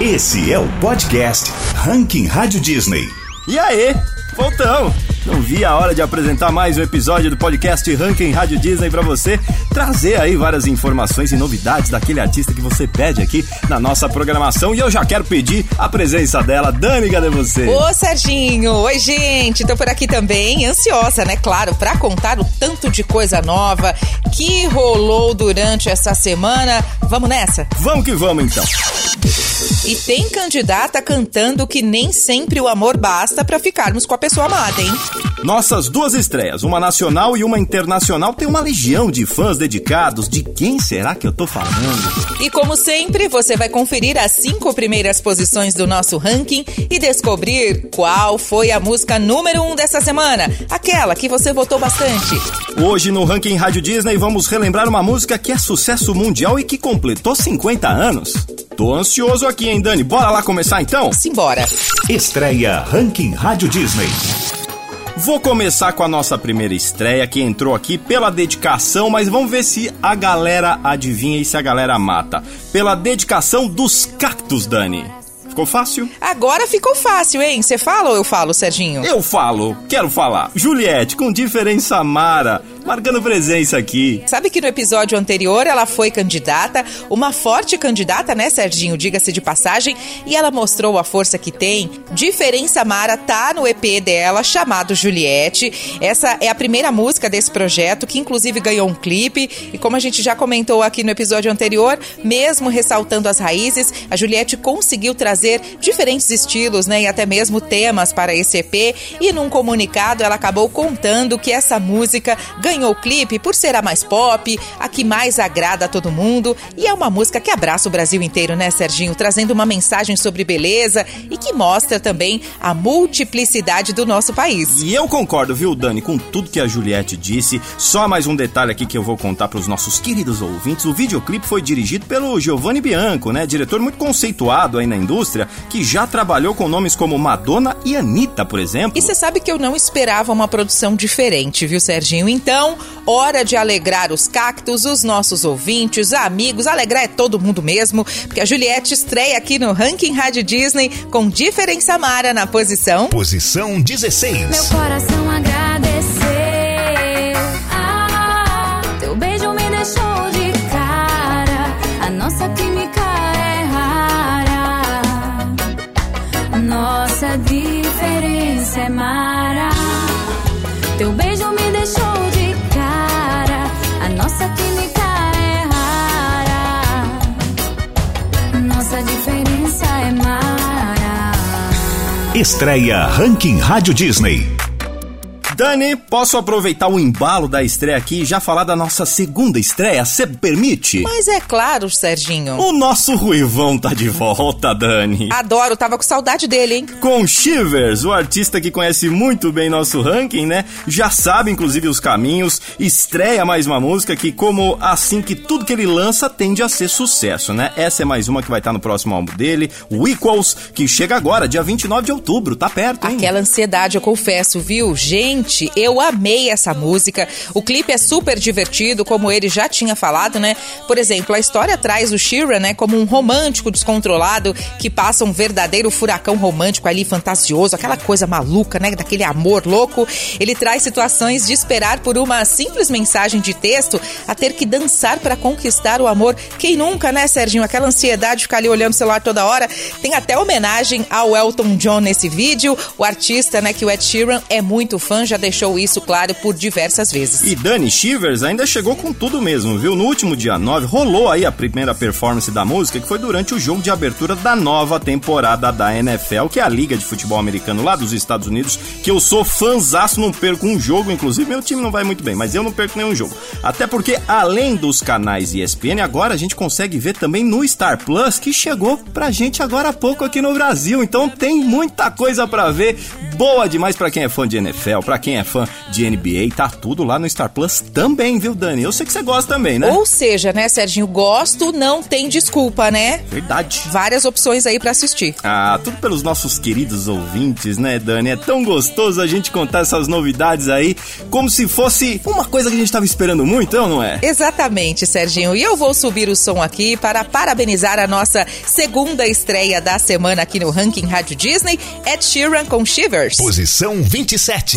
Esse é o podcast Ranking Rádio Disney. E aí, voltamos! Não vi a hora de apresentar mais um episódio do podcast Ranking Rádio Disney para você, trazer aí várias informações e novidades daquele artista que você pede aqui na nossa programação. E eu já quero pedir a presença dela. Dani, cadê você? Ô, Serginho! Oi, gente! Tô por aqui também, ansiosa, né? Claro, para contar o tanto de coisa nova que rolou durante essa semana. Vamos nessa? Vamos que vamos então. E tem candidata cantando que nem sempre o amor basta para ficarmos com a pessoa amada, hein? Nossas duas estreias, uma nacional e uma internacional, tem uma legião de fãs dedicados. De quem será que eu tô falando? E como sempre, você vai conferir as cinco primeiras posições do nosso ranking e descobrir qual foi a música número um dessa semana, aquela que você votou bastante. Hoje no Ranking Rádio Disney vamos relembrar uma música que é sucesso mundial e que completou 50 anos. Tô ansioso aqui, hein, Dani? Bora lá começar então? Simbora. Estreia Ranking Rádio Disney. Vou começar com a nossa primeira estreia, que entrou aqui pela dedicação, mas vamos ver se a galera adivinha e se a galera mata. Pela dedicação dos cactos, Dani. Ficou fácil? Agora ficou fácil, hein? Você fala ou eu falo, Serginho? Eu falo, quero falar. Juliette, com diferença Mara, marcando presença aqui. Sabe que no episódio anterior ela foi candidata, uma forte candidata, né, Serginho? Diga-se de passagem, e ela mostrou a força que tem. Diferença Mara tá no EP dela, chamado Juliette. Essa é a primeira música desse projeto, que inclusive ganhou um clipe. E como a gente já comentou aqui no episódio anterior, mesmo ressaltando as raízes, a Juliette conseguiu trazer diferentes estilos, né, e até mesmo temas para esse EP. E num comunicado ela acabou contando que essa música ganhou o clipe por ser a mais pop, a que mais agrada a todo mundo e é uma música que abraça o Brasil inteiro, né, Serginho, trazendo uma mensagem sobre beleza e que mostra também a multiplicidade do nosso país. E eu concordo, viu, Dani, com tudo que a Juliette disse. Só mais um detalhe aqui que eu vou contar para os nossos queridos ouvintes. O videoclipe foi dirigido pelo Giovanni Bianco, né, diretor muito conceituado aí na indústria indústria que já trabalhou com nomes como Madonna e Anitta, por exemplo. E você sabe que eu não esperava uma produção diferente, viu, Serginho? Então, hora de alegrar os cactos, os nossos ouvintes, amigos, alegrar é todo mundo mesmo, porque a Juliette estreia aqui no Ranking Rádio Disney com Diferença Mara na posição. Posição 16. Meu coração agradeceu. Ah, teu beijo me deixou de cara. A nossa química é rara. Nossa diferença é mara. Estreia Ranking Rádio Disney. Dani, posso aproveitar o embalo da estreia aqui e já falar da nossa segunda estreia? Você permite? Mas é claro, Serginho. O nosso Ruivão tá de volta, Dani. Adoro, tava com saudade dele, hein? Com Shivers, o artista que conhece muito bem nosso ranking, né? Já sabe, inclusive, os caminhos. Estreia mais uma música que, como assim que tudo que ele lança tende a ser sucesso, né? Essa é mais uma que vai estar no próximo álbum dele, o Equals, que chega agora, dia 29 de outubro. Tá perto, hein? Aquela ansiedade, eu confesso, viu? Gente, eu amei essa música. O clipe é super divertido, como ele já tinha falado, né? Por exemplo, a história traz o Sheeran, né, como um romântico descontrolado que passa um verdadeiro furacão romântico ali, fantasioso, aquela coisa maluca, né, daquele amor louco. Ele traz situações de esperar por uma simples mensagem de texto a ter que dançar para conquistar o amor. Quem nunca, né, Serginho? Aquela ansiedade de ficar ali olhando o celular toda hora. Tem até homenagem ao Elton John nesse vídeo. O artista, né, que o Ed Sheeran é muito fã, já deixou isso claro por diversas vezes. E Dani Shivers ainda chegou com tudo mesmo, viu? No último dia 9 rolou aí a primeira performance da música, que foi durante o jogo de abertura da nova temporada da NFL, que é a Liga de Futebol Americano lá dos Estados Unidos, que eu sou fãzaço, não perco um jogo, inclusive meu time não vai muito bem, mas eu não perco nenhum jogo. Até porque, além dos canais ESPN, agora a gente consegue ver também no Star Plus, que chegou pra gente agora há pouco aqui no Brasil. Então tem muita coisa pra ver, boa demais pra quem é fã de NFL, pra quem quem é fã de NBA, tá tudo lá no Star Plus também, viu, Dani? Eu sei que você gosta também, né? Ou seja, né, Serginho, gosto não tem desculpa, né? Verdade. Várias opções aí para assistir. Ah, tudo pelos nossos queridos ouvintes, né, Dani? É tão gostoso a gente contar essas novidades aí, como se fosse uma coisa que a gente tava esperando muito, não é? Exatamente, Serginho. E eu vou subir o som aqui para parabenizar a nossa segunda estreia da semana aqui no Ranking Rádio Disney, Ed Sheeran com Shivers. Posição 27.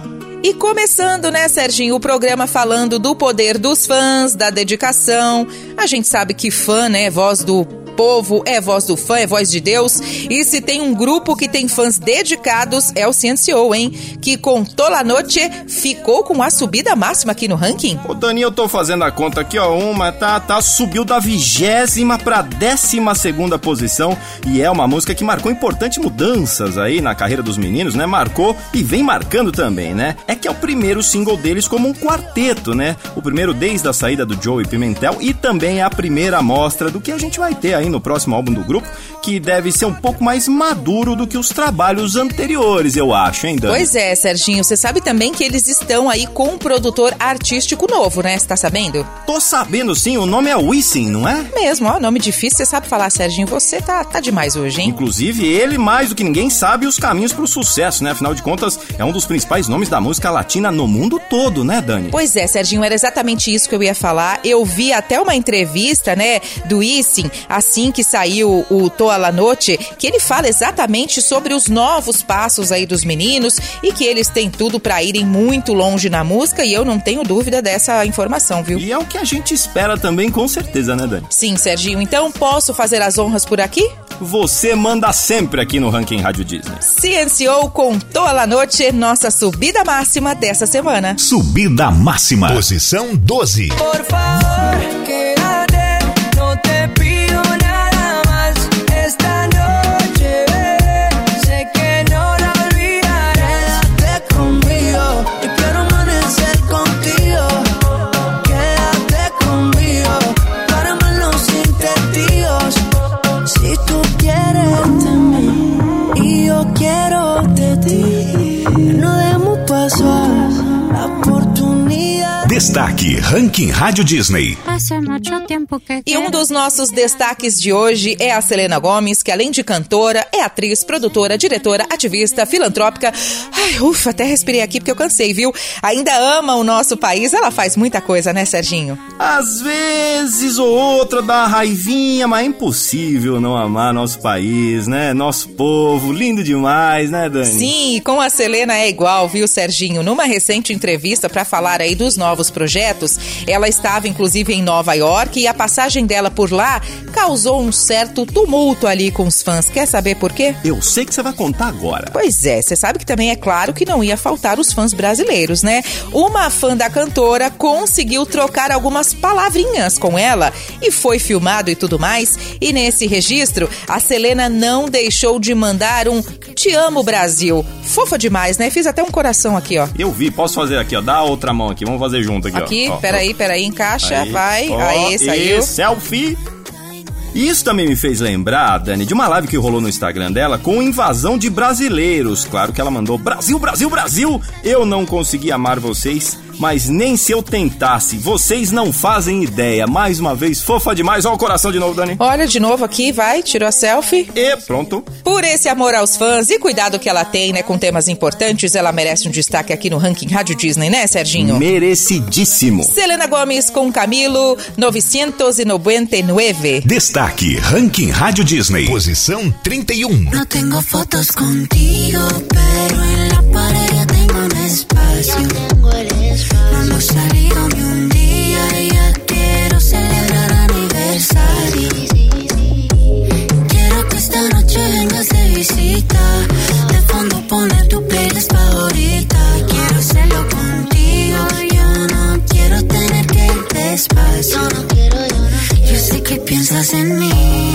E começando, né, Serginho, o programa falando do poder dos fãs, da dedicação. A gente sabe que fã, né, voz do povo, é voz do fã, é voz de Deus. E se tem um grupo que tem fãs dedicados, é o CNCO, hein? Que com Tola Noche ficou com a subida máxima aqui no ranking. Ô, Dani, eu tô fazendo a conta aqui, ó. Uma tá, tá subiu da vigésima pra décima segunda posição. E é uma música que marcou importantes mudanças aí na carreira dos meninos, né? Marcou e vem marcando também, né? É que é o primeiro single deles como um quarteto, né? O primeiro desde a saída do Joey Pimentel e também é a primeira amostra do que a gente vai ter aí no próximo álbum do grupo, que deve ser um pouco mais maduro do que os trabalhos anteriores, eu acho, hein, Dani? Pois é, Serginho, você sabe também que eles estão aí com um produtor artístico novo, né? Você tá sabendo? Tô sabendo sim, o nome é Wisin, não é? Mesmo, ó, nome difícil, você sabe falar, Serginho. Você tá, tá demais hoje, hein? Inclusive, ele, mais do que ninguém, sabe os caminhos pro sucesso, né? Afinal de contas, é um dos principais nomes da música latina no mundo todo, né, Dani? Pois é, Serginho, era exatamente isso que eu ia falar. Eu vi até uma entrevista, né, do Issin, assim que saiu o Toa La Noche, que ele fala exatamente sobre os novos passos aí dos meninos e que eles têm tudo pra irem muito longe na música e eu não tenho dúvida dessa informação, viu? E é o que a gente espera também, com certeza, né, Dani? Sim, Serginho, então posso fazer as honras por aqui? Você manda sempre aqui no Ranking Rádio Disney. CNCO com Toa La Noche, nossa subida máxima dessa semana. Subida máxima. Posição 12. Por favor, quédate, y yo quiero de ti, no pasar la oportunidad. Destaque Ranking Rádio Disney. E um dos nossos destaques de hoje é a Selena Gomes, que além de cantora, é atriz, produtora, diretora, ativista, filantrópica. Ai, ufa, até respirei aqui porque eu cansei, viu? Ainda ama o nosso país, ela faz muita coisa, né, Serginho? Às vezes ou outra dá uma raivinha, mas é impossível não amar nosso país, né? Nosso povo, lindo demais, né, Dani? Sim, com a Selena é igual, viu, Serginho? Numa recente entrevista para falar aí dos novos projetos, ela estava inclusive em Nova York e a passagem dela por lá causou um certo tumulto ali com os fãs. Quer saber por quê? Eu sei que você vai contar agora. Pois é, você sabe que também é claro que não ia faltar os fãs brasileiros, né? Uma fã da cantora conseguiu trocar algumas palavrinhas com ela e foi filmado e tudo mais. E nesse registro, a Selena não deixou de mandar um Te amo, Brasil. Fofa demais, né? Fiz até um coração aqui, ó. Eu vi, posso fazer aqui, ó. Dá outra mão aqui, vamos fazer junto aqui, Aqui, ó. Ó, peraí, peraí, encaixa, Aí, vai. ó, Aí, saiu. selfie. Isso também me fez lembrar, Dani, de uma live que rolou no Instagram dela com invasão de brasileiros. Claro que ela mandou Brasil, Brasil, Brasil. Eu não consegui amar vocês, mas nem se eu tentasse. Vocês não fazem ideia. Mais uma vez, fofa demais. Olha o coração de novo, Dani. Olha de novo aqui, vai, tirou a selfie. E pronto. Por esse amor aos fãs e cuidado que ela tem, né, com temas importantes, ela merece um destaque aqui no ranking Rádio Disney, né, Serginho? Merecidíssimo. Selena Gomes com Camilo 999. Destaque Ranking Rádio Disney. Posição 31. No tengo fotos contigo, pero en la pared tengo un espacio. No hemos salido ni un día y ya quiero celebrar aniversario. Quiero que esta noche vengas de visita. De fondo poner tu playlist favorita. Quiero hacerlo contigo. Yo no quiero tener que ir despacio. Yo sé que piensas en mí.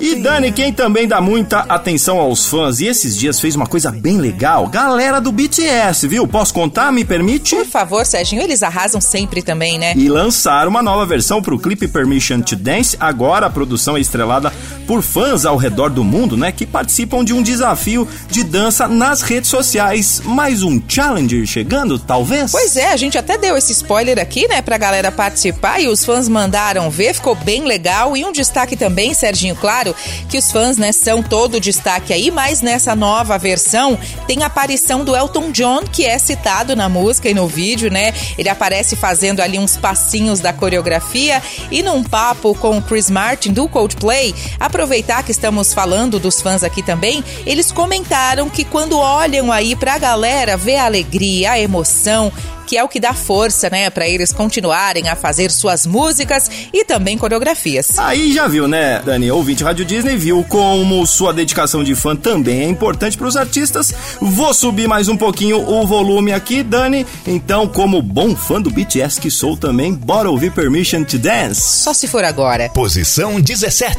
E Dani, quem também dá muita atenção aos fãs e esses dias fez uma coisa bem legal, galera do BTS, viu? Posso contar? Me permite? Por favor, Serginho, eles arrasam sempre também, né? E lançaram uma nova versão pro clipe Permission to Dance. Agora a produção é estrelada por fãs ao redor do mundo, né? Que participam de um desafio de dança nas redes sociais. Mais um challenger chegando, talvez? Pois é, a gente até deu esse spoiler aqui, né, pra galera participar e os fãs mandaram ver, ficou bem legal. E um destaque também também, Serginho, claro, que os fãs, né, são todo destaque aí, mas nessa nova versão tem a aparição do Elton John, que é citado na música e no vídeo, né? Ele aparece fazendo ali uns passinhos da coreografia e num papo com o Chris Martin do Coldplay, aproveitar que estamos falando dos fãs aqui também, eles comentaram que quando olham aí pra galera, vê a alegria, a emoção, que é o que dá força, né, para eles continuarem a fazer suas músicas e também coreografias. Aí já viu, né, Dani? Ouvinte Rádio Disney viu como sua dedicação de fã também é importante para os artistas. Vou subir mais um pouquinho o volume aqui, Dani. Então, como bom fã do BTS que sou também, bora ouvir Permission to Dance. Só se for agora. Posição 17.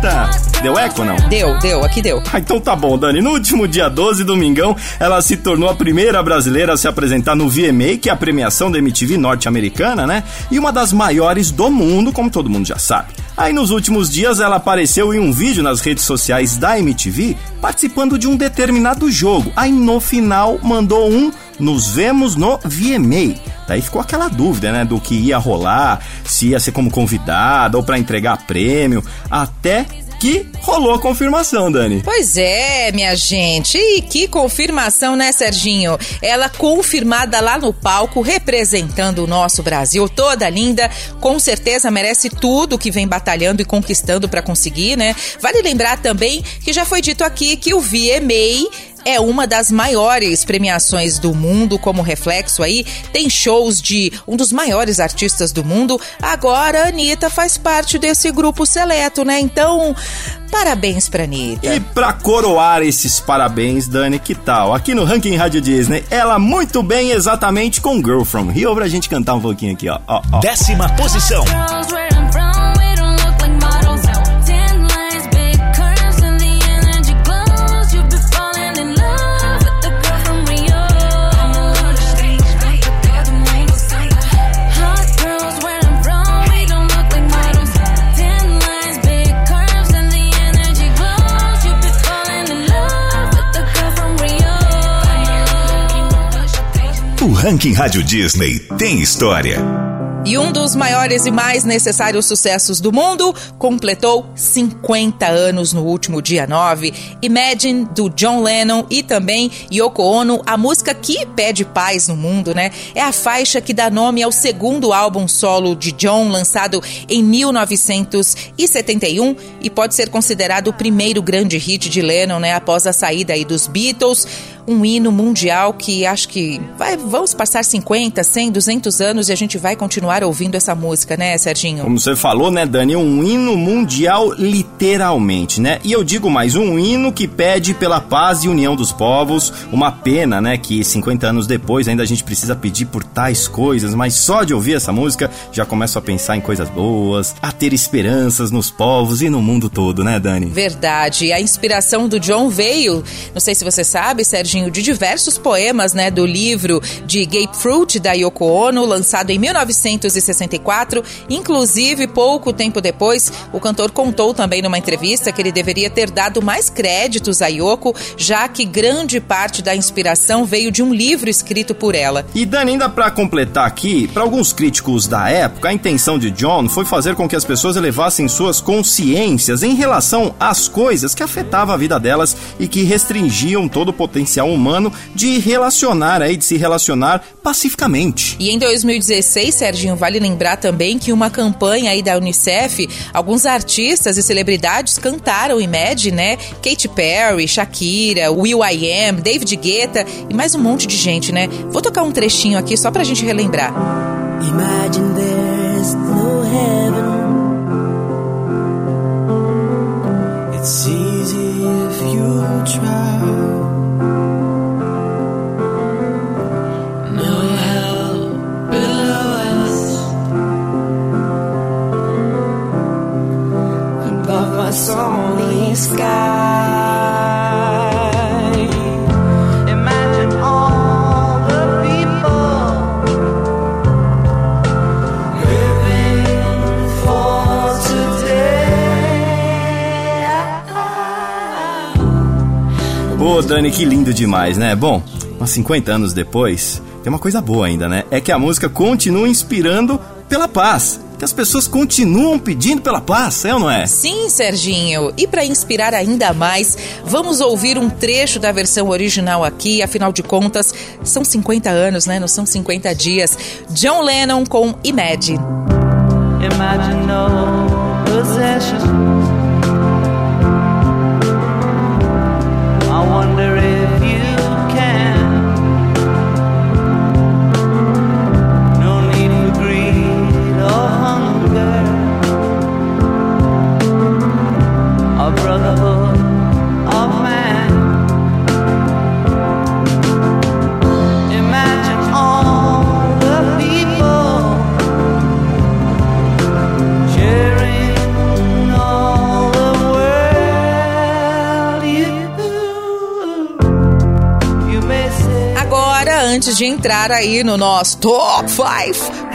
Anitta. Deu eco não? Deu, deu, aqui deu. Ah, então tá bom, Dani. No último dia 12, domingão, ela se tornou a primeira brasileira a se apresentar no VMA, que é a premiação da MTV norte-americana, né? E uma das maiores do mundo, como todo mundo já sabe. Aí nos últimos dias ela apareceu em um vídeo nas redes sociais da MTV participando de um determinado jogo. Aí no final mandou um nos vemos no VMA. Daí ficou aquela dúvida, né, do que ia rolar, se ia ser como convidada ou para entregar prêmio, até que rolou a confirmação, Dani. Pois é, minha gente. E que confirmação, né, Serginho? Ela confirmada lá no palco, representando o nosso Brasil, toda linda, com certeza merece tudo que vem batalhando e conquistando para conseguir, né? Vale lembrar também que já foi dito aqui que o VMA é uma das maiores premiações do mundo, como reflexo aí, tem shows de um dos maiores artistas do mundo. Agora a Anitta faz parte desse grupo seleto, né? Então, parabéns pra Anitta. E pra coroar esses parabéns, Dani, que tal? Aqui no Ranking Rádio Disney, ela muito bem exatamente com Girl From Rio pra gente cantar um pouquinho aqui, ó. ó, ó. Décima posição. Ranking Rádio Disney tem história. E um dos maiores e mais necessários sucessos do mundo completou 50 anos no último dia 9. Imagine, do John Lennon e também Yoko Ono, a música que pede paz no mundo, né? É a faixa que dá nome ao segundo álbum solo de John, lançado em 1971 e pode ser considerado o primeiro grande hit de Lennon, né? Após a saída aí dos Beatles. Um hino mundial que acho que vai, vamos passar 50, 100, 200 anos e a gente vai continuar ouvindo essa música, né, Serginho? Como você falou, né, Dani? Um hino mundial, literalmente, né? E eu digo mais, um hino que pede pela paz e união dos povos. Uma pena, né, que 50 anos depois ainda a gente precisa pedir por tais coisas, mas só de ouvir essa música já começo a pensar em coisas boas, a ter esperanças nos povos e no mundo todo, né, Dani? Verdade. A inspiração do John veio, não sei se você sabe, Serginho, de diversos poemas, né, do livro de Grapefruit da Yoko Ono, lançado em 1964. Inclusive, pouco tempo depois, o cantor contou também numa entrevista que ele deveria ter dado mais créditos a Yoko, já que grande parte da inspiração veio de um livro escrito por ela. E Dani, ainda pra completar aqui, para alguns críticos da época, a intenção de John foi fazer com que as pessoas elevassem suas consciências em relação às coisas que afetavam a vida delas e que restringiam todo o potencial potencial humano de relacionar aí, de se relacionar pacificamente. E em 2016, Serginho, vale lembrar também que uma campanha aí da Unicef, alguns artistas e celebridades cantaram Imagine, né? Katy Perry, Shakira, Will I Am, David Guetta e mais um monte de gente, né? Vou tocar um trechinho aqui só pra gente relembrar. Imagine there's no heaven. It's easy if you try. Dani, que lindo demais, né? Bom, uns 50 anos depois, tem uma coisa boa ainda, né? É que a música continua inspirando pela paz. Que as pessoas continuam pedindo pela paz, é ou não é? Sim, Serginho. E para inspirar ainda mais, vamos ouvir um trecho da versão original aqui. Afinal de contas, são 50 anos, né? Não são 50 dias. John Lennon com Imagine. Imagine no possessions. Entrar aí no nosso Top 5,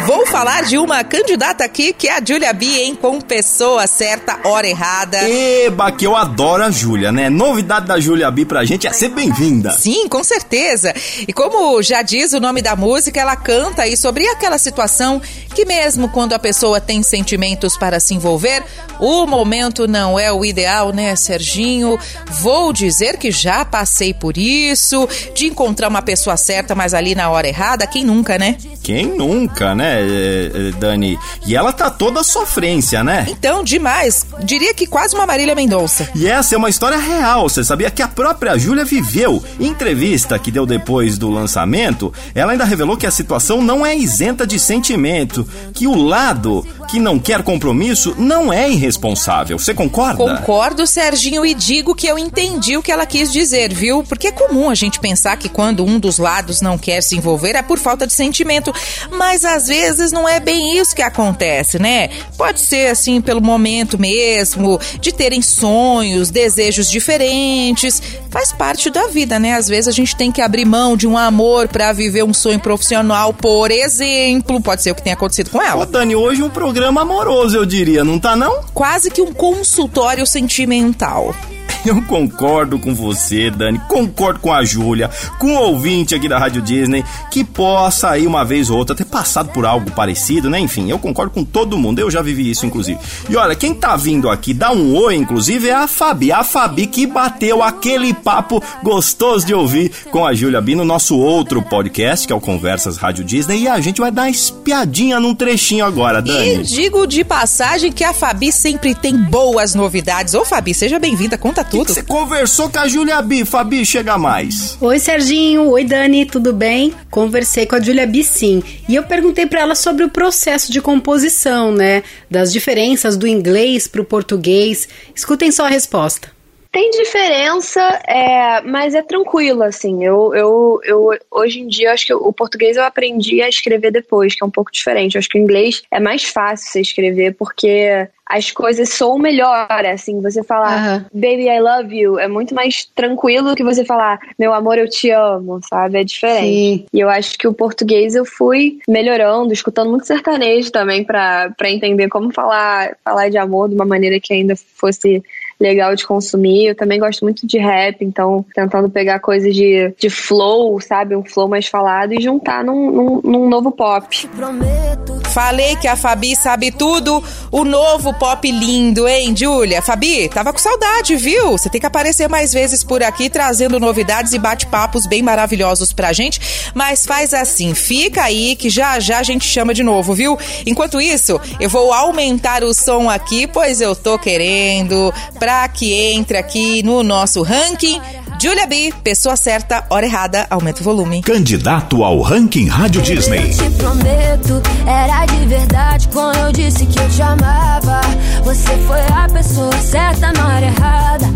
vou falar de uma candidata aqui que é a Julia B, hein? Com pessoa certa, hora errada. Eba, que eu adoro a Júlia, né? Novidade da Júlia B pra gente é ser bem-vinda. Sim, com certeza. E como já diz o nome da música, ela canta aí sobre aquela situação que mesmo quando a pessoa tem sentimentos para se envolver, o momento não é o ideal, né, Serginho? Vou dizer que já passei por isso, de encontrar uma pessoa certa, mas ali na hora errada, quem nunca, né? Quem nunca, né, eh, eh, Dani? E ela tá toda sofrência, né? Então, demais. Diria que quase uma Marília Mendonça. E essa é uma história real. Você sabia que a própria Júlia viveu? Em entrevista que deu depois do lançamento, ela ainda revelou que a situação não é isenta de sentimento, que o lado que não quer compromisso não é irresponsável. Você concorda? Concordo, Serginho, e digo que eu entendi o que ela quis dizer, viu? Porque é comum a gente pensar que quando um dos lados não quer se envolver é por falta de sentimento, mas às vezes não é bem isso que acontece, né? Pode ser assim pelo momento mesmo, de terem sonhos, desejos diferentes, faz parte da vida, né? Às vezes a gente tem que abrir mão de um amor pra viver um sonho profissional, por exemplo, pode ser o que tenha acontecido com Ô, ela. Dani, hoje um programa amoroso, eu diria, não tá não? Quase que um consultório sentimental. Eu concordo com você, Dani, concordo com a Júlia, com o ouvinte aqui da Rádio Disney, que possa aí uma vez ou outra ter passado por algo parecido, né? Enfim, eu concordo com todo mundo, eu já vivi isso, inclusive. E olha, quem tá vindo aqui dar um oi, inclusive, é a Fabi. A Fabi que bateu aquele papo gostoso de ouvir com a Júlia B no nosso outro podcast, que é o Conversas Rádio Disney, e a gente vai dar uma espiadinha num trechinho agora, E Dani. digo de passagem que a Fabi sempre tem boas novidades. Ô, Fabi, seja bem-vinda, conta tudo. Você conversou com a Júlia B, Fabi, chega mais. Oi, Serginho. Oi, Dani. Tudo bem? Conversei com a Julia B, sim. E eu perguntei pra ela sobre o processo de composição, né? Das diferenças do inglês pro português. Escutem só a resposta. Tem diferença, é, mas é tranquilo, assim. Eu, eu, eu, hoje em dia, acho que o português eu aprendi a escrever depois, que é um pouco diferente. Eu acho que o inglês é mais fácil você escrever, porque as coisas soam melhor, assim. Você falar, Aham. baby, I love you, é muito mais tranquilo que você falar, meu amor, eu te amo, sabe? É diferente. Sim. E eu acho que o português eu fui melhorando, escutando muito sertanejo também pra, pra entender como falar, falar de amor de uma maneira que ainda fosse legal de consumir. Eu também gosto muito de rap, então tentando pegar coisas de, de flow, sabe? Um flow mais falado e juntar num, num, num novo pop. Prometo Falei que a Fabi sabe tudo. O novo pop lindo, hein, Júlia? Fabi, tava com saudade, viu? Você tem que aparecer mais vezes por aqui trazendo novidades e bate-papos bem maravilhosos pra gente. Mas faz assim, fica aí que já já a gente chama de novo, viu? Enquanto isso, eu vou aumentar o som aqui, pois eu tô querendo pra que entre aqui no nosso ranking. Julia B, pessoa certa, hora errada, aumenta o volume. Candidato ao ranking Rádio Disney. Eu te prometo, era de verdade quando eu disse que eu te amava. Você foi a pessoa certa na hora errada.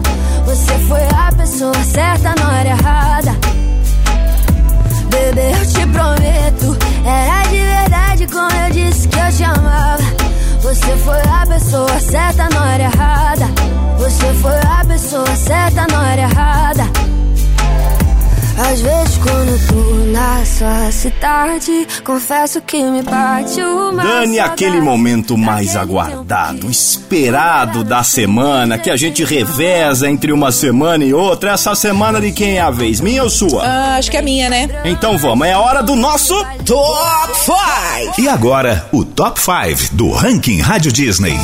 Você foi a pessoa certa na hora errada. Bebê, eu te prometo, era de verdade quando eu disse que eu te amava. Você foi a pessoa certa na hora errada. Você foi a pessoa certa na hora errada. Às vezes quando eu tô na sua cidade, confesso que me bate uma Dani, aquele momento mais aguardado, esperado da semana, que a gente reveza entre uma semana e outra. Essa semana de quem é a vez? Minha ou sua? Ah, acho que é minha, né? Então vamos, é a hora do nosso Top 5! E agora, o Top 5 do ranking Rádio Disney.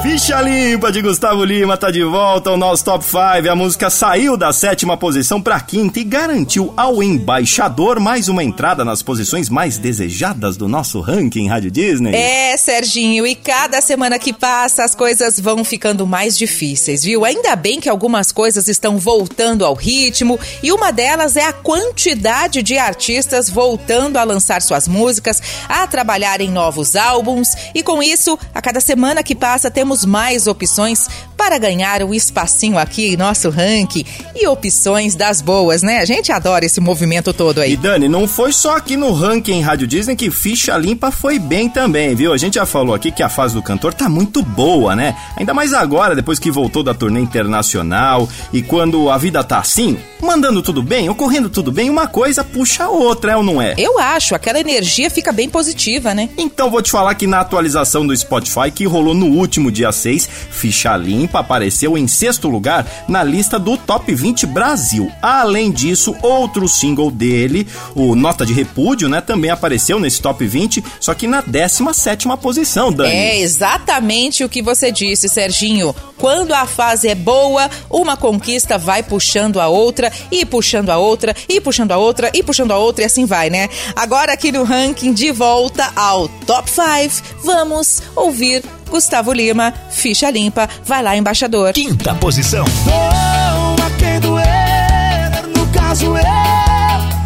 Ficha Limpa de Gustavo Lima tá de volta ao nosso Top 5. A música saiu da sétima posição pra quinta e garantiu ao embaixador mais uma entrada nas posições mais desejadas do nosso ranking Rádio Disney. É, Serginho, e cada semana que passa as coisas vão ficando mais difíceis, viu? Ainda bem que algumas coisas estão voltando ao ritmo e uma delas é a quantidade de artistas voltando a lançar suas músicas, a trabalhar em novos álbuns e com isso, a cada semana que passa temos mais opções para ganhar o espacinho aqui em nosso ranking e opções das boas, né? A gente adora esse movimento todo E aí. Dani, não foi só aqui no ranking Rádio Disney que Ficha Limpa foi bem também, viu? A gente já falou aqui que a fase do cantor tá muito boa, né? Ainda mais agora, depois que voltou da turnê internacional e quando a vida tá assim, mandando tudo bem, ocorrendo tudo bem, uma coisa puxa a outra, é ou não é? Eu acho, aquela energia fica bem positiva, né? Então vou te falar que na atualização do Spotify que rolou no último dia 6, Ficha Limpa apareceu em sexto lugar na lista do Top 20 Brasil. Além disso, outro single dele, o Nota de Repúdio, né, também apareceu nesse Top 20, só que na 17ª posição, Dani. É exatamente o que você disse, Serginho. Quando a fase é boa, uma conquista vai puxando a outra, e puxando a outra, e puxando a outra, e puxando a outra, e assim vai, né? Agora aqui no ranking, de volta ao Top 5, vamos ouvir Gustavo Lima, ficha limpa, vai lá, embaixador. Quinta posição. Tô a quem doer, no caso eu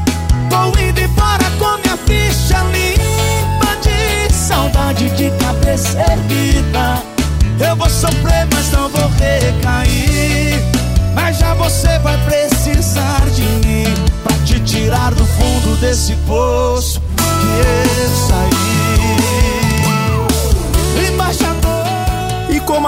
Tô indo embora com minha ficha limpa De saudade de cabeça erguida Eu vou sofrer, mas não vou recair Mas já você vai precisar de mim Pra te tirar do fundo desse poço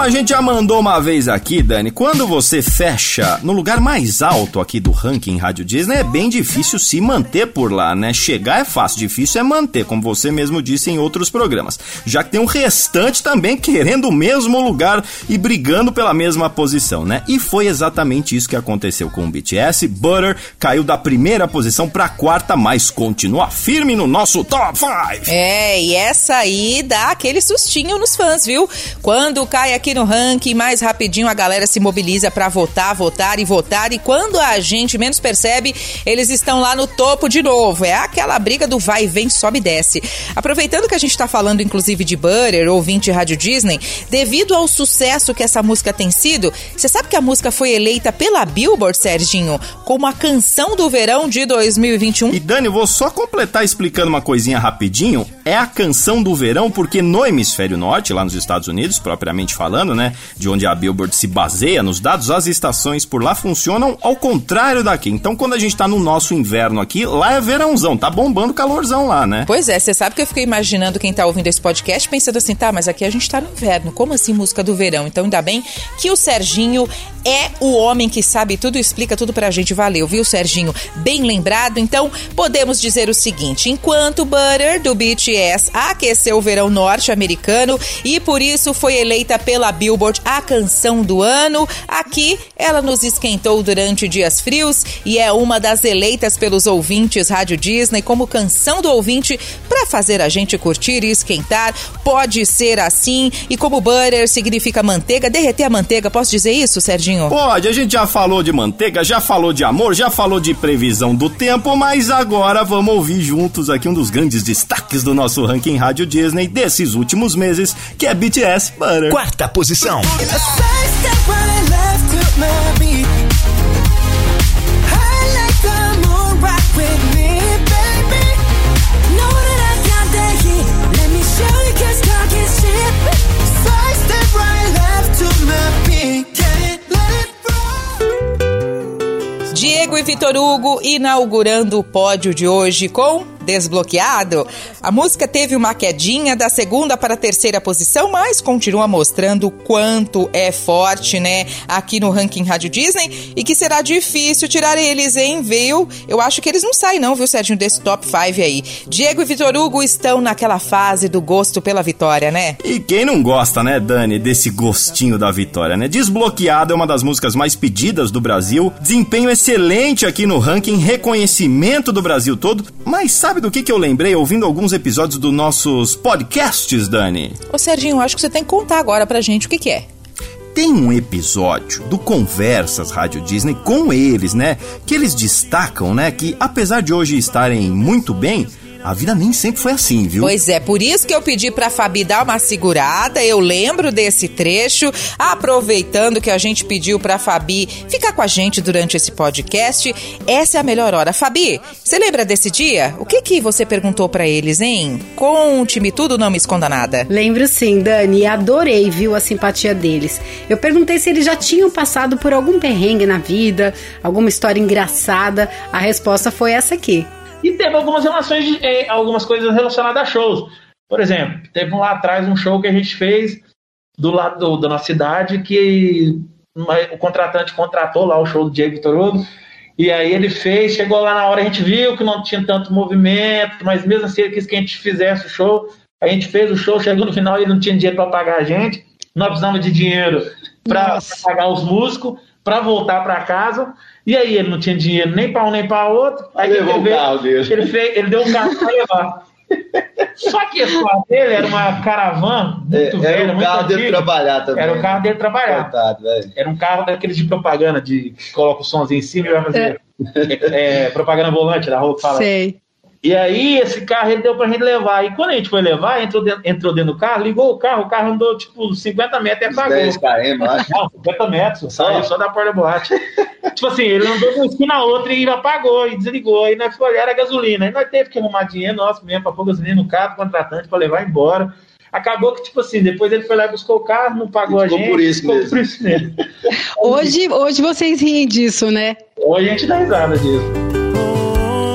a gente já mandou uma vez aqui, Dani, quando você fecha no lugar mais alto aqui do ranking Rádio Disney, é bem difícil se manter por lá, né? Chegar é fácil, difícil é manter, como você mesmo disse em outros programas. Já que tem um restante também querendo o mesmo lugar e brigando pela mesma posição, né? E foi exatamente isso que aconteceu com o BTS. Butter caiu da primeira posição pra quarta, mas continua firme no nosso top 5. É, e essa aí dá aquele sustinho nos fãs, viu? Quando cai aqui no ranking, mais rapidinho a galera se mobiliza pra votar, votar e votar. E quando a gente menos percebe, eles estão lá no topo de novo. É aquela briga do vai e vem, sobe e desce. Aproveitando que a gente tá falando, inclusive, de Butter, ouvinte Rádio Disney, devido ao sucesso que essa música tem sido, você sabe que a música foi eleita pela Billboard, Serginho, como a canção do verão de 2021? E Dani, vou só completar explicando uma coisinha rapidinho. É a canção do verão, porque no hemisfério norte, lá nos Estados Unidos, propriamente falando, né? De onde a Billboard se baseia nos dados, as estações por lá funcionam ao contrário daqui. Então, quando a gente tá no nosso inverno aqui, lá é verãozão, tá bombando calorzão lá, né? Pois é, você sabe que eu fiquei imaginando quem tá ouvindo esse podcast pensando assim, tá, mas aqui a gente tá no inverno, como assim música do verão? Então ainda bem que o Serginho é o homem que sabe tudo, explica tudo pra gente. Valeu, viu, Serginho? Bem lembrado. Então, podemos dizer o seguinte: enquanto Butter do BTS aqueceu o verão norte-americano e por isso foi eleita pela Billboard a canção do ano, aqui ela nos esquentou durante dias frios e é uma das eleitas pelos ouvintes Rádio Disney como canção do ouvinte para fazer a gente curtir e esquentar. Pode ser assim. E como butter significa manteiga, derreter a manteiga, posso dizer isso, Serginho? Pode, a gente já falou de manteiga, já falou de amor, já falou de previsão do tempo, mas agora vamos ouvir juntos aqui um dos grandes destaques do nosso ranking Rádio Disney desses últimos meses, que é BTS Butter. Quarta posição. Vitor Hugo inaugurando o pódio de hoje com Desbloqueado. A música teve uma quedinha da segunda para a terceira posição, mas continua mostrando quanto é forte, né, aqui no ranking Rádio Disney e que será difícil tirar eles, hein? Eu acho que eles não saem não, viu, Serginho, desse top 5 aí. Diego e Vitor Hugo estão naquela fase do gosto pela vitória, né? E quem não gosta, né, Dani, desse gostinho da vitória, né? Desbloqueado é uma das músicas mais pedidas do Brasil, desempenho excelente aqui no ranking, reconhecimento do Brasil todo, mas sabe do que, que eu lembrei ouvindo alguns episódios dos nossos podcasts, Dani? Ô Serginho, acho que você tem que contar agora pra gente o que, que é. Tem um episódio do Conversas Rádio Disney com eles, né? Que eles destacam, né? Que apesar de hoje estarem muito bem, a vida nem sempre foi assim, viu? Pois é, por isso que eu pedi pra Fabi dar uma segurada. Eu lembro desse trecho, aproveitando que a gente pediu pra Fabi ficar com a gente durante esse podcast. Essa é a melhor hora. Fabi, você lembra desse dia? O que que você perguntou pra eles, hein? Conte-me tudo, não me esconda nada. Lembro sim, Dani, e adorei, viu, a simpatia deles. Eu perguntei se eles já tinham passado por algum perrengue na vida, alguma história engraçada. A resposta foi essa aqui. E teve algumas relações, de, eh, algumas coisas relacionadas a shows. Por exemplo, teve um lá atrás um show que a gente fez do lado do- da nossa cidade que uma- o contratante contratou lá o show do Diego Vitor Hugo. E aí ele fez, chegou lá na hora, a gente viu que não tinha tanto movimento, mas mesmo assim ele quis que a gente fizesse o show. A gente fez o show, chegou no final ele não tinha dinheiro para pagar a gente. Nós precisamos de dinheiro para pagar os músicos, para voltar para casa. E aí ele não tinha dinheiro nem para um nem para outro. Aí Levou ele o veio- carro dele. Ele, fez, ele deu um carro para levar. Só que esse carro dele era uma caravana muito É, velha, era o muito carro dele antiga. trabalhar também. Era o carro dele trabalhar. Coitado, velho. Era um carro daqueles de propaganda, de que coloca o somzinho em cima e vai fazer é, propaganda volante da roupa fala. Sei. E aí esse carro ele deu pra gente levar. E quando a gente foi levar, entrou dentro, entrou dentro do carro, ligou o carro, o carro andou tipo 50 metros e apagou. 10 km, eu acho. Não, 50 metros, Só? saiu só da porta da boate. tipo assim, ele andou de uma esquina a outra e apagou e desligou. Aí nós ficou olhar a gasolina. Aí nós teve que arrumar dinheiro nosso mesmo pra pôr gasolina no carro, contratante, pra levar embora. Acabou que, tipo assim, depois ele foi lá e buscou o carro, não pagou Ficou a gente. por isso ficou mesmo. por isso mesmo. Hoje, hoje vocês riem disso, né? Hoje a gente dá risada disso.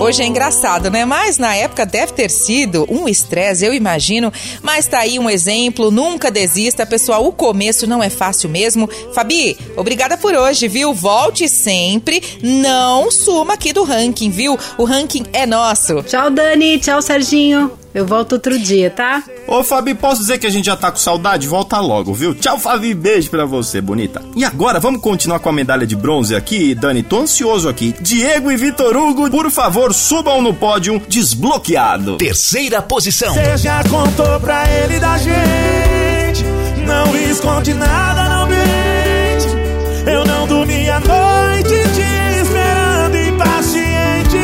Hoje é engraçado, né? Mas na época deve ter sido um estresse, eu imagino. Mas tá aí um exemplo, nunca desista, pessoal. O começo não é fácil mesmo. Fabi, obrigada por hoje, viu? Volte sempre, não suma aqui do ranking, viu? O ranking é nosso. Tchau, Dani. Tchau, Serginho. Eu volto outro dia, tá? Ô, Fabi, posso dizer que a gente já tá com saudade? Volta logo, viu? Tchau, Fabi, beijo pra você, bonita. E agora, vamos continuar com a medalha de bronze aqui, Dani? Tô ansioso aqui. Diego e Vitor Hugo, por favor, subam no pódio desbloqueado. Terceira posição. Você já contou pra ele da gente. Não esconde nada, não mente. Eu não dormi a noite te esperando impaciente.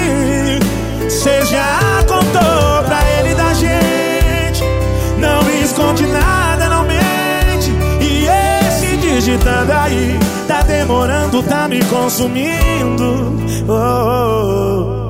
Você esconde nada, não mente. E esse digitando aí tá demorando, tá me consumindo. Oh, oh, oh.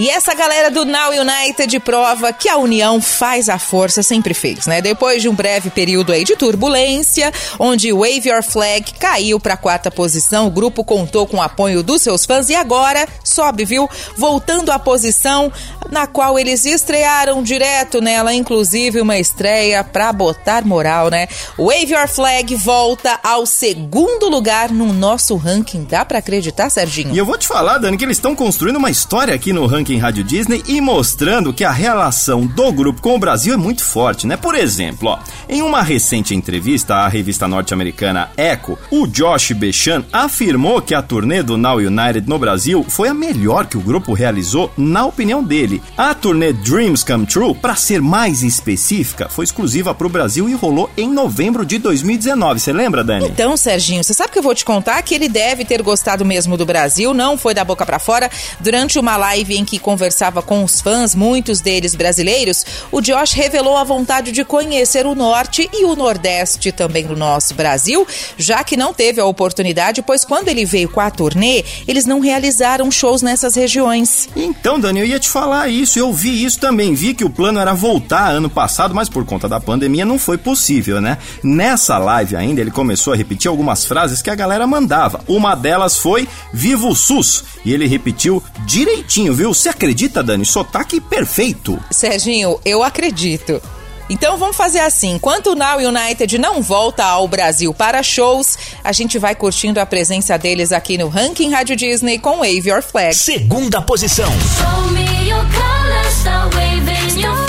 E essa galera do Now United prova que a união faz a força, sempre fez, né? Depois de um breve período aí de turbulência, onde Wave Your Flag caiu para a quarta posição, o grupo contou com o apoio dos seus fãs e agora sobe, viu? Voltando à posição na qual eles estrearam direto nela, inclusive uma estreia pra botar moral, né? Wave Your Flag volta ao segundo lugar no nosso ranking. Dá pra acreditar, Serginho? E eu vou te falar, Dani, que eles estão construindo uma história aqui no ranking Rádio Disney e mostrando que a relação do grupo com o Brasil é muito forte, né? Por exemplo, ó, em uma recente entrevista à revista norte-americana Echo, o Josh Bechan afirmou que a turnê do Now United no Brasil foi a melhor que o grupo realizou, na opinião dele. A turnê Dreams Come True, para ser mais específica, foi exclusiva para o Brasil e rolou em novembro de 2019. Você lembra, Dani? Então, Serginho, você sabe que eu vou te contar que ele deve ter gostado mesmo do Brasil, não foi da boca para fora. Durante uma live em que conversava com os fãs, muitos deles brasileiros, o Josh revelou a vontade de conhecer o norte e o nordeste também do nosso Brasil, já que não teve a oportunidade, pois quando ele veio com a turnê, eles não realizaram shows nessas regiões. Então, Dani, eu ia te falar isso, eu vi isso também. Vi que o plano era voltar ano passado, mas por conta da pandemia não foi possível, né? Nessa live ainda, ele começou a repetir algumas frases que a galera mandava. Uma delas foi Viva o SUS! E ele repetiu direitinho, viu? Você acredita, Dani? Sotaque perfeito. Serginho, eu acredito. Então vamos fazer assim: enquanto o Now United não volta ao Brasil para shows, a gente vai curtindo a presença deles aqui no Ranking Rádio Disney com Wave Your Flag. Segunda posição. Show me your colors, start waving your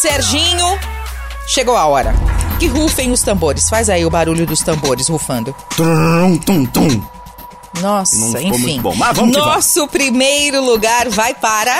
Serginho, chegou a hora. Que rufem os tambores. Faz aí o barulho dos tambores rufando. Trum, tum, tum. Nossa, enfim. bom, mas vamos Nosso primeiro lugar vai para.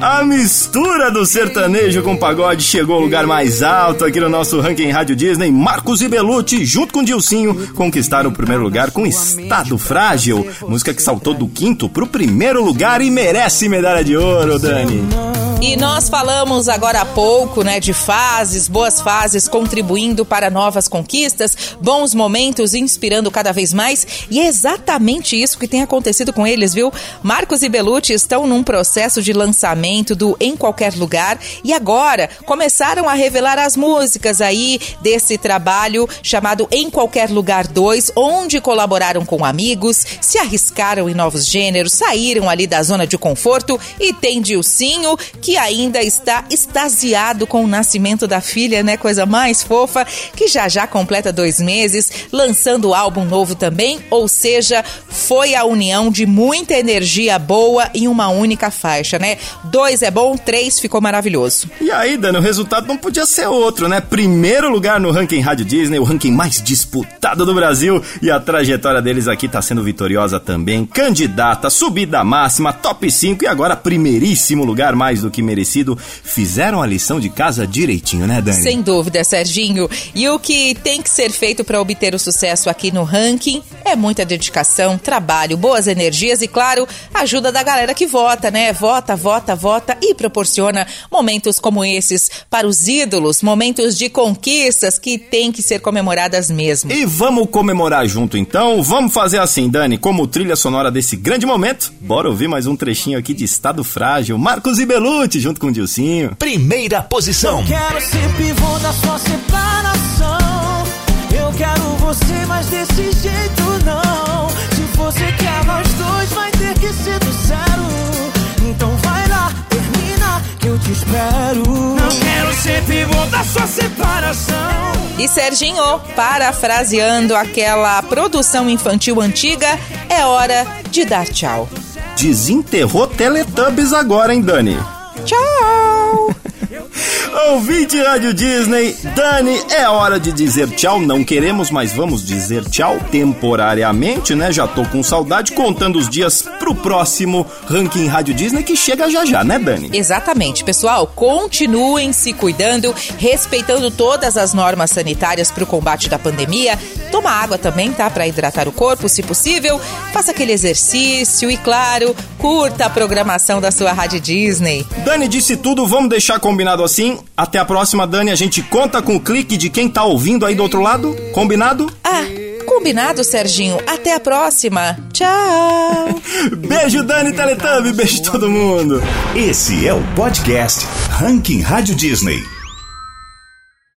A mistura do sertanejo com pagode chegou ao lugar mais alto aqui no nosso ranking Rádio Disney. Marcos e Belucci, junto com Dilcinho, conquistaram o primeiro lugar com Estado Frágil. Música que saltou do quinto pro primeiro lugar e merece medalha de ouro, Dani. E nós falamos agora há pouco, né, de fases, boas fases, contribuindo para novas conquistas, bons momentos, inspirando cada vez mais. E é exatamente isso que tem acontecido com eles, viu? Marcos e Belucci estão num processo de lançamento do Em Qualquer Lugar e agora começaram a revelar as músicas aí desse trabalho chamado Em Qualquer Lugar 2, onde colaboraram com amigos, se arriscaram em novos gêneros, saíram ali da zona de conforto e tem Dilcinho que ainda está extasiado com o nascimento da filha, né? Coisa mais fofa, que já já completa dois meses, lançando álbum novo também, ou seja, foi a união de muita energia boa em uma única faixa, né? Dois é bom, três ficou maravilhoso. E aí, Dani, o resultado não podia ser outro, né? Primeiro lugar no ranking Rádio Disney, o ranking mais disputado do Brasil. E a trajetória deles aqui tá sendo vitoriosa também. Candidata, subida máxima, top 5 e agora primeiríssimo lugar, mais do que merecido. Fizeram a lição de casa direitinho, né, Dani? Sem dúvida, Serginho. E o que tem que ser feito para obter o sucesso aqui no ranking é muita dedicação, trabalho, boas energias e, claro, ajuda da galera que vota, né? Vota, vota, vota e proporciona momentos como esses para os ídolos, momentos de conquistas que têm que ser comemoradas mesmo. E vamos comemorar junto então? Vamos fazer assim, Dani, como trilha sonora desse grande momento. Bora ouvir mais um trechinho aqui de Estado Frágil. Marcos e Belucci junto com o Dilcinho. Primeira posição. Quero ser pivô da sua separação. Eu quero você, mas desse jeito não. Se você quer nós dois, vai ter que ser do zero. Então vai lá, termina, que eu te espero. Não quero ser pivô da sua separação. E Serginho, parafraseando aquela produção infantil antiga, é hora de dar tchau. Desenterrou Teletubbies agora, hein, Dani? Tchau! Ouvinte Rádio Disney, Dani, é hora de dizer tchau. Não queremos, mas vamos dizer tchau temporariamente, né? Já tô com saudade, contando os dias pro próximo Ranking Rádio Disney que chega já já, né, Dani? Exatamente, pessoal. Continuem se cuidando, respeitando todas as normas sanitárias pro combate da pandemia. Toma água também, tá? Pra hidratar o corpo, se possível. Faça aquele exercício e, claro, curta a programação da sua Rádio Disney. Dani disse tudo, vamos deixar combinado assim. Até a próxima, Dani. A gente conta com o clique de quem tá ouvindo aí do outro lado. Combinado? Ah, combinado, Serginho. Até a próxima. Tchau. beijo, Dani Teletubb. Beijo todo mundo. Esse é o podcast Ranking Rádio Disney.